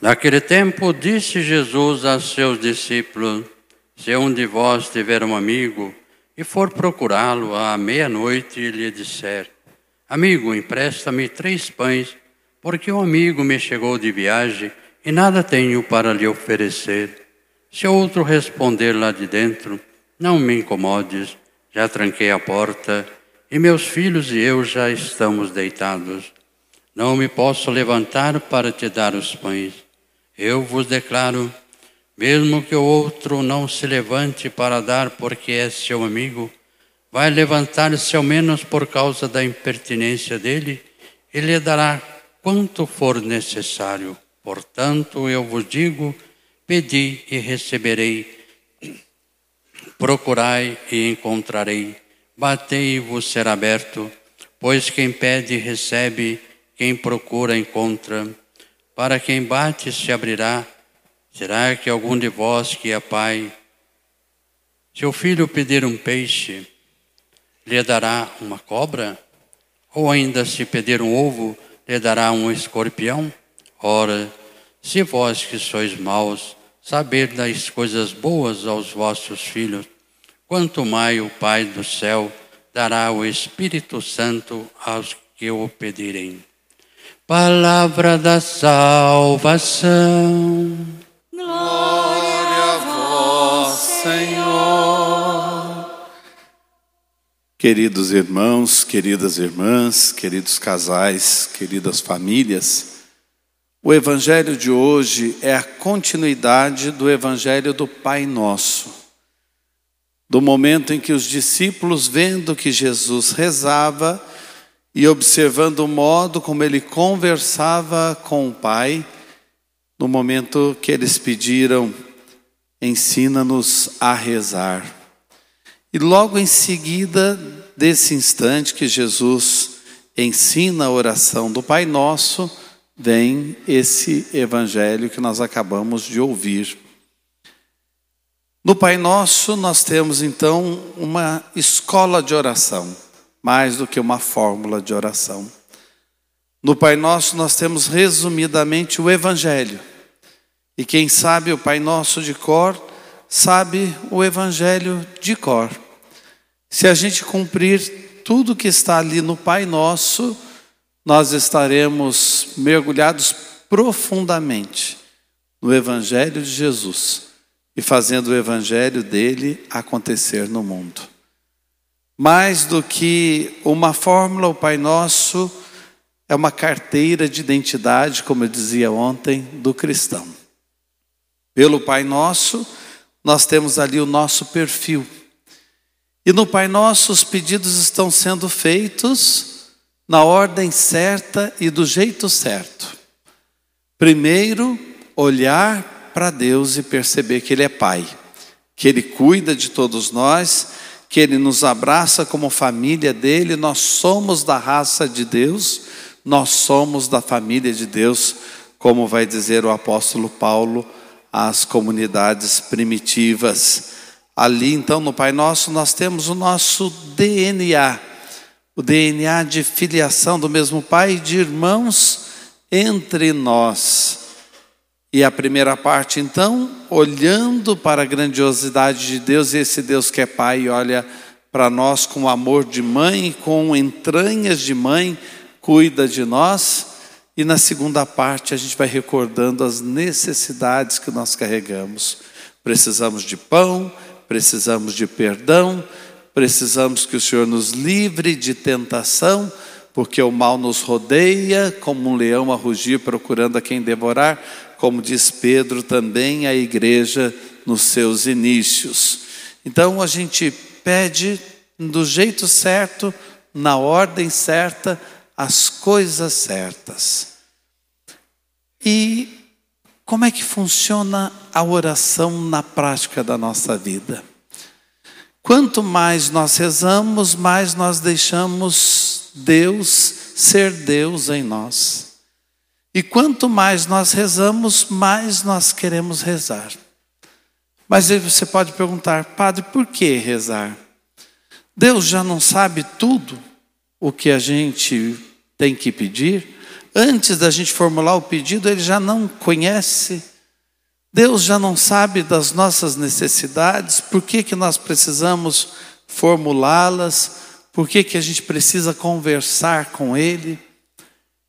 Naquele tempo disse Jesus a seus discípulos: Se um de vós tiver um amigo e for procurá-lo à meia-noite e lhe disser: Amigo, empresta-me três pães, porque um amigo me chegou de viagem e nada tenho para lhe oferecer. Se outro responder lá de dentro: Não me incomodes, já tranquei a porta e meus filhos e eu já estamos deitados. Não me posso levantar para te dar os pães. Eu vos declaro, mesmo que o outro não se levante para dar porque é seu amigo, vai levantar-se ao menos por causa da impertinência dele e lhe dará quanto for necessário. Portanto, eu vos digo: pedi e receberei, procurai e encontrarei, batei e vos será aberto, pois quem pede recebe, quem procura encontra. Para quem bate se abrirá. Será que algum de vós que é pai, se o filho pedir um peixe, lhe dará uma cobra? Ou ainda se pedir um ovo, lhe dará um escorpião? Ora, se vós que sois maus, saber das coisas boas aos vossos filhos, quanto mais o Pai do céu dará o Espírito Santo aos que o pedirem. Palavra da salvação. Glória a vós, Senhor. Queridos irmãos, queridas irmãs, queridos casais, queridas famílias, o Evangelho de hoje é a continuidade do Evangelho do Pai Nosso. Do momento em que os discípulos, vendo que Jesus rezava, e observando o modo como ele conversava com o Pai, no momento que eles pediram, ensina-nos a rezar. E logo em seguida desse instante que Jesus ensina a oração do Pai Nosso, vem esse evangelho que nós acabamos de ouvir. No Pai Nosso, nós temos então uma escola de oração mais do que uma fórmula de oração. No Pai Nosso, nós temos resumidamente o Evangelho. E quem sabe o Pai Nosso de cor, sabe o Evangelho de cor. Se a gente cumprir tudo que está ali no Pai Nosso, nós estaremos mergulhados profundamente no Evangelho de Jesus e fazendo o Evangelho dele acontecer no mundo. Mais do que uma fórmula, o Pai Nosso é uma carteira de identidade, como eu dizia ontem, do cristão. Pelo Pai Nosso, nós temos ali o nosso perfil. E no Pai Nosso, os pedidos estão sendo feitos na ordem certa e do jeito certo. Primeiro, olhar para Deus e perceber que Ele é Pai, que Ele cuida de todos nós que Ele nos abraça como família dele, nós somos da raça de Deus, nós somos da família de Deus, como vai dizer o apóstolo Paulo às comunidades primitivas. Ali, então, no Pai Nosso, nós temos o nosso DNA, o DNA de filiação do mesmo Pai de irmãos entre nós. E a primeira parte, então, olhando para a grandiosidade de Deus, e esse Deus que é Pai olha para nós com amor de mãe, com entranhas de mãe, cuida de nós. E na segunda parte, a gente vai recordando as necessidades que nós carregamos. Precisamos de pão, precisamos de perdão, precisamos que o Senhor nos livre de tentação, porque o mal nos rodeia como um leão a rugir procurando a quem devorar como diz Pedro, também a igreja nos seus inícios. Então a gente pede do jeito certo, na ordem certa, as coisas certas. E como é que funciona a oração na prática da nossa vida? Quanto mais nós rezamos, mais nós deixamos Deus ser Deus em nós. E quanto mais nós rezamos, mais nós queremos rezar. Mas aí você pode perguntar, padre, por que rezar? Deus já não sabe tudo o que a gente tem que pedir? Antes da gente formular o pedido, ele já não conhece. Deus já não sabe das nossas necessidades, por que, que nós precisamos formulá-las, por que, que a gente precisa conversar com Ele.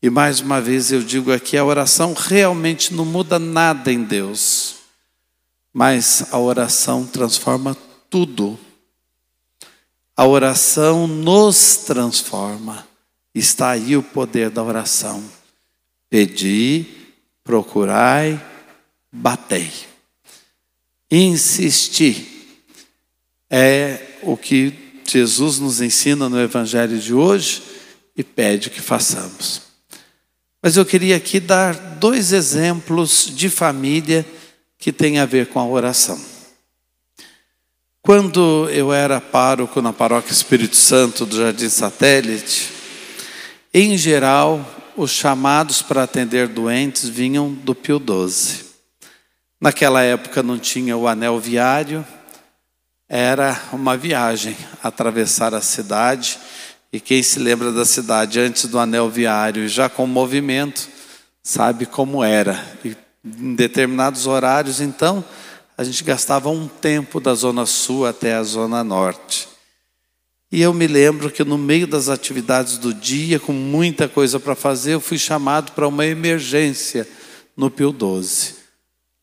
E mais uma vez eu digo aqui: a oração realmente não muda nada em Deus, mas a oração transforma tudo. A oração nos transforma. Está aí o poder da oração. Pedi, procurai, batei. Insistir é o que Jesus nos ensina no Evangelho de hoje e pede que façamos. Mas eu queria aqui dar dois exemplos de família que tem a ver com a oração. Quando eu era pároco na Paróquia Espírito Santo do Jardim Satélite, em geral, os chamados para atender doentes vinham do Pio XII. Naquela época não tinha o anel viário, era uma viagem atravessar a cidade. E quem se lembra da cidade antes do anel viário, já com movimento, sabe como era. E em determinados horários, então, a gente gastava um tempo da zona sul até a zona norte. E eu me lembro que no meio das atividades do dia, com muita coisa para fazer, eu fui chamado para uma emergência no Pio 12.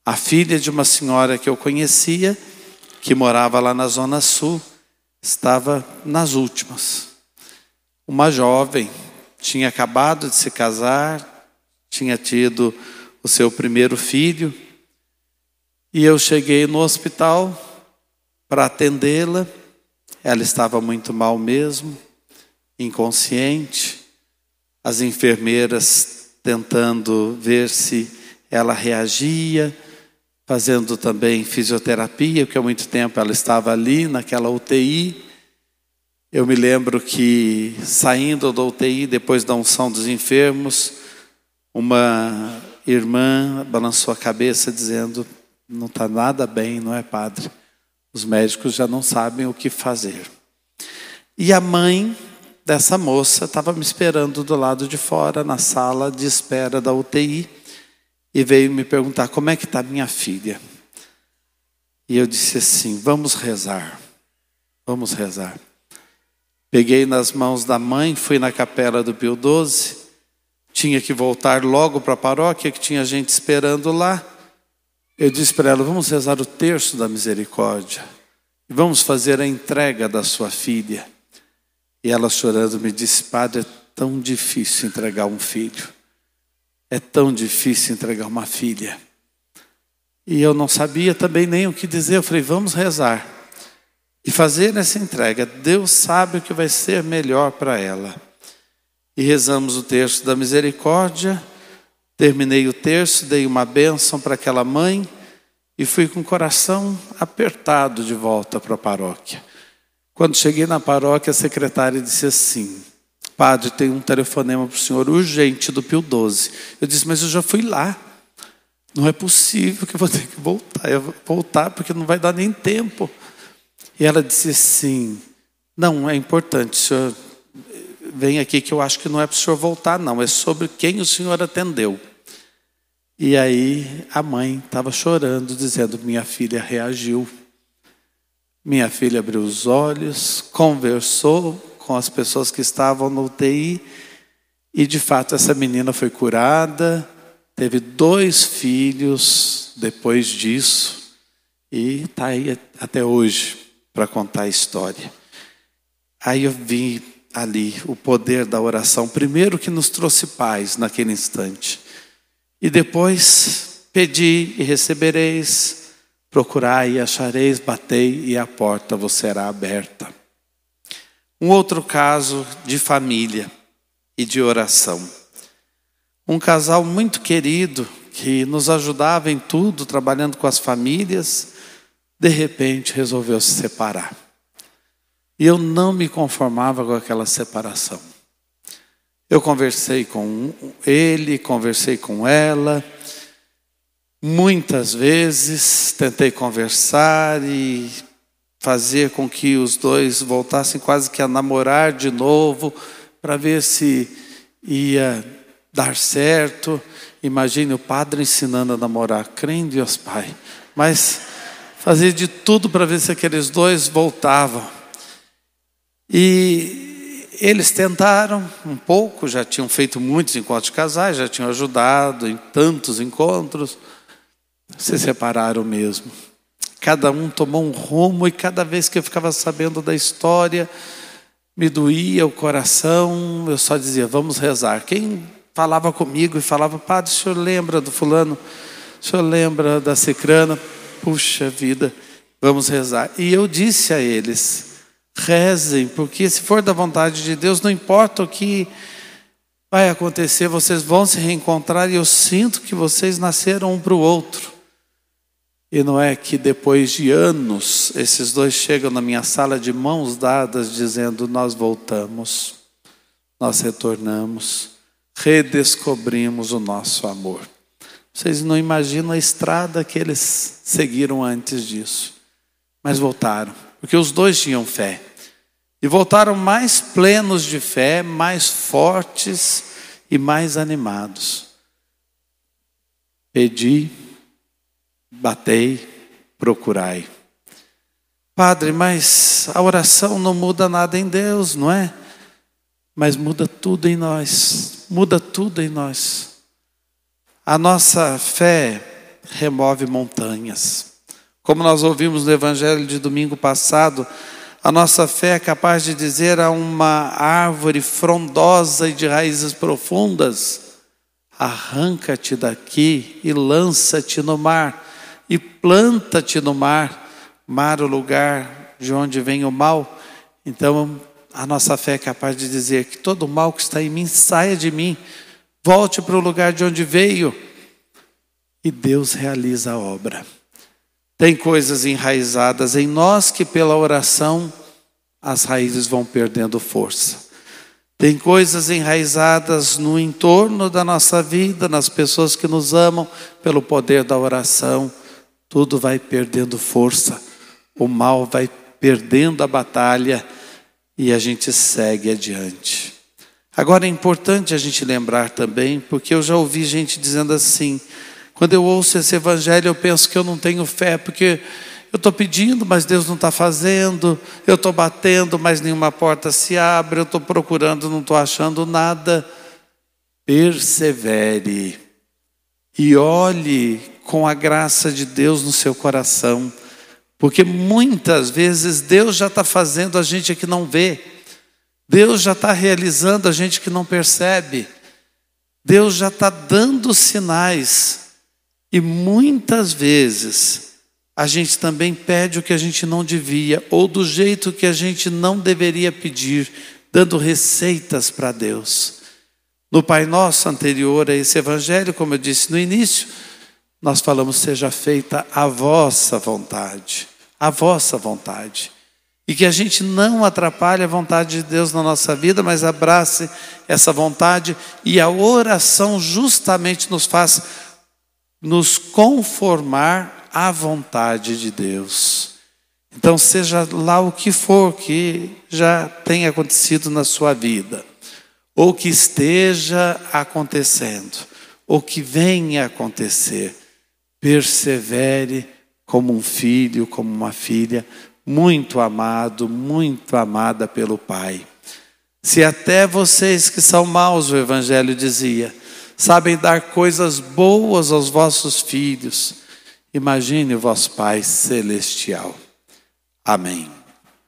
A filha de uma senhora que eu conhecia, que morava lá na Zona Sul, estava nas últimas. Uma jovem, tinha acabado de se casar, tinha tido o seu primeiro filho, e eu cheguei no hospital para atendê-la. Ela estava muito mal mesmo, inconsciente. As enfermeiras tentando ver se ela reagia, fazendo também fisioterapia, porque há muito tempo ela estava ali naquela UTI. Eu me lembro que saindo da UTI, depois da unção dos enfermos, uma irmã balançou a cabeça dizendo: Não está nada bem, não é, padre? Os médicos já não sabem o que fazer. E a mãe dessa moça estava me esperando do lado de fora, na sala de espera da UTI, e veio me perguntar como é que está minha filha. E eu disse assim: vamos rezar, vamos rezar. Peguei nas mãos da mãe, fui na capela do Pio XII, tinha que voltar logo para a paróquia, que tinha gente esperando lá. Eu disse para ela: vamos rezar o terço da misericórdia. Vamos fazer a entrega da sua filha. E ela chorando me disse: Padre, é tão difícil entregar um filho. É tão difícil entregar uma filha. E eu não sabia também nem o que dizer. Eu falei: vamos rezar. E fazer essa entrega. Deus sabe o que vai ser melhor para ela. E rezamos o terço da misericórdia. Terminei o terço, dei uma bênção para aquela mãe e fui com o coração apertado de volta para a paróquia. Quando cheguei na paróquia, a secretária disse assim: Padre, tem um telefonema para o senhor urgente do Pio 12. Eu disse, mas eu já fui lá. Não é possível que eu vou ter que voltar. Eu vou voltar porque não vai dar nem tempo. E ela disse assim: Não, é importante, senhor vem aqui que eu acho que não é para o senhor voltar, não, é sobre quem o senhor atendeu. E aí a mãe estava chorando, dizendo: Minha filha reagiu. Minha filha abriu os olhos, conversou com as pessoas que estavam no UTI, e de fato essa menina foi curada, teve dois filhos depois disso, e está aí até hoje para contar a história. Aí eu vi ali o poder da oração, primeiro que nos trouxe paz naquele instante, e depois Pedi e recebereis, procurai e achareis, batei e a porta vos será aberta. Um outro caso de família e de oração. Um casal muito querido que nos ajudava em tudo, trabalhando com as famílias, de repente resolveu se separar. E eu não me conformava com aquela separação. Eu conversei com ele, conversei com ela, muitas vezes tentei conversar e fazer com que os dois voltassem quase que a namorar de novo, para ver se ia dar certo. Imagine o padre ensinando a namorar, crendo em Deus Pai. Mas fazia de tudo para ver se aqueles dois voltavam. E eles tentaram um pouco, já tinham feito muitos encontros de casais, já tinham ajudado em tantos encontros, se separaram mesmo. Cada um tomou um rumo e cada vez que eu ficava sabendo da história, me doía o coração, eu só dizia, vamos rezar. Quem falava comigo e falava, padre, o senhor lembra do fulano? O senhor lembra da cicrana? Puxa vida, vamos rezar. E eu disse a eles, rezem, porque se for da vontade de Deus, não importa o que vai acontecer, vocês vão se reencontrar e eu sinto que vocês nasceram um para o outro. E não é que depois de anos, esses dois chegam na minha sala de mãos dadas, dizendo: Nós voltamos, nós retornamos, redescobrimos o nosso amor. Vocês não imaginam a estrada que eles seguiram antes disso, mas voltaram, porque os dois tinham fé. E voltaram mais plenos de fé, mais fortes e mais animados. Pedi, batei, procurai. Padre, mas a oração não muda nada em Deus, não é? Mas muda tudo em nós, muda tudo em nós. A nossa fé remove montanhas. Como nós ouvimos no Evangelho de domingo passado, a nossa fé é capaz de dizer a uma árvore frondosa e de raízes profundas: arranca-te daqui e lança-te no mar e planta-te no mar, mar o lugar de onde vem o mal. Então, a nossa fé é capaz de dizer que todo o mal que está em mim saia de mim, volte para o lugar de onde veio, e Deus realiza a obra. Tem coisas enraizadas em nós que, pela oração, as raízes vão perdendo força. Tem coisas enraizadas no entorno da nossa vida, nas pessoas que nos amam, pelo poder da oração tudo vai perdendo força, o mal vai perdendo a batalha e a gente segue adiante. Agora é importante a gente lembrar também, porque eu já ouvi gente dizendo assim: quando eu ouço esse evangelho, eu penso que eu não tenho fé, porque eu estou pedindo, mas Deus não está fazendo, eu estou batendo, mas nenhuma porta se abre, eu estou procurando, não estou achando nada. Persevere e olhe com a graça de Deus no seu coração, porque muitas vezes Deus já está fazendo a gente que não vê, Deus já está realizando a gente que não percebe, Deus já está dando sinais, e muitas vezes a gente também pede o que a gente não devia, ou do jeito que a gente não deveria pedir, dando receitas para Deus. No Pai Nosso anterior a esse evangelho, como eu disse no início, nós falamos: seja feita a vossa vontade, a vossa vontade. E que a gente não atrapalhe a vontade de Deus na nossa vida, mas abrace essa vontade e a oração justamente nos faz nos conformar à vontade de Deus. Então, seja lá o que for que já tenha acontecido na sua vida ou que esteja acontecendo, ou que venha a acontecer, persevere como um filho, como uma filha, muito amado, muito amada pelo Pai. Se até vocês que são maus, o Evangelho dizia, sabem dar coisas boas aos vossos filhos, imagine o vosso Pai celestial. Amém.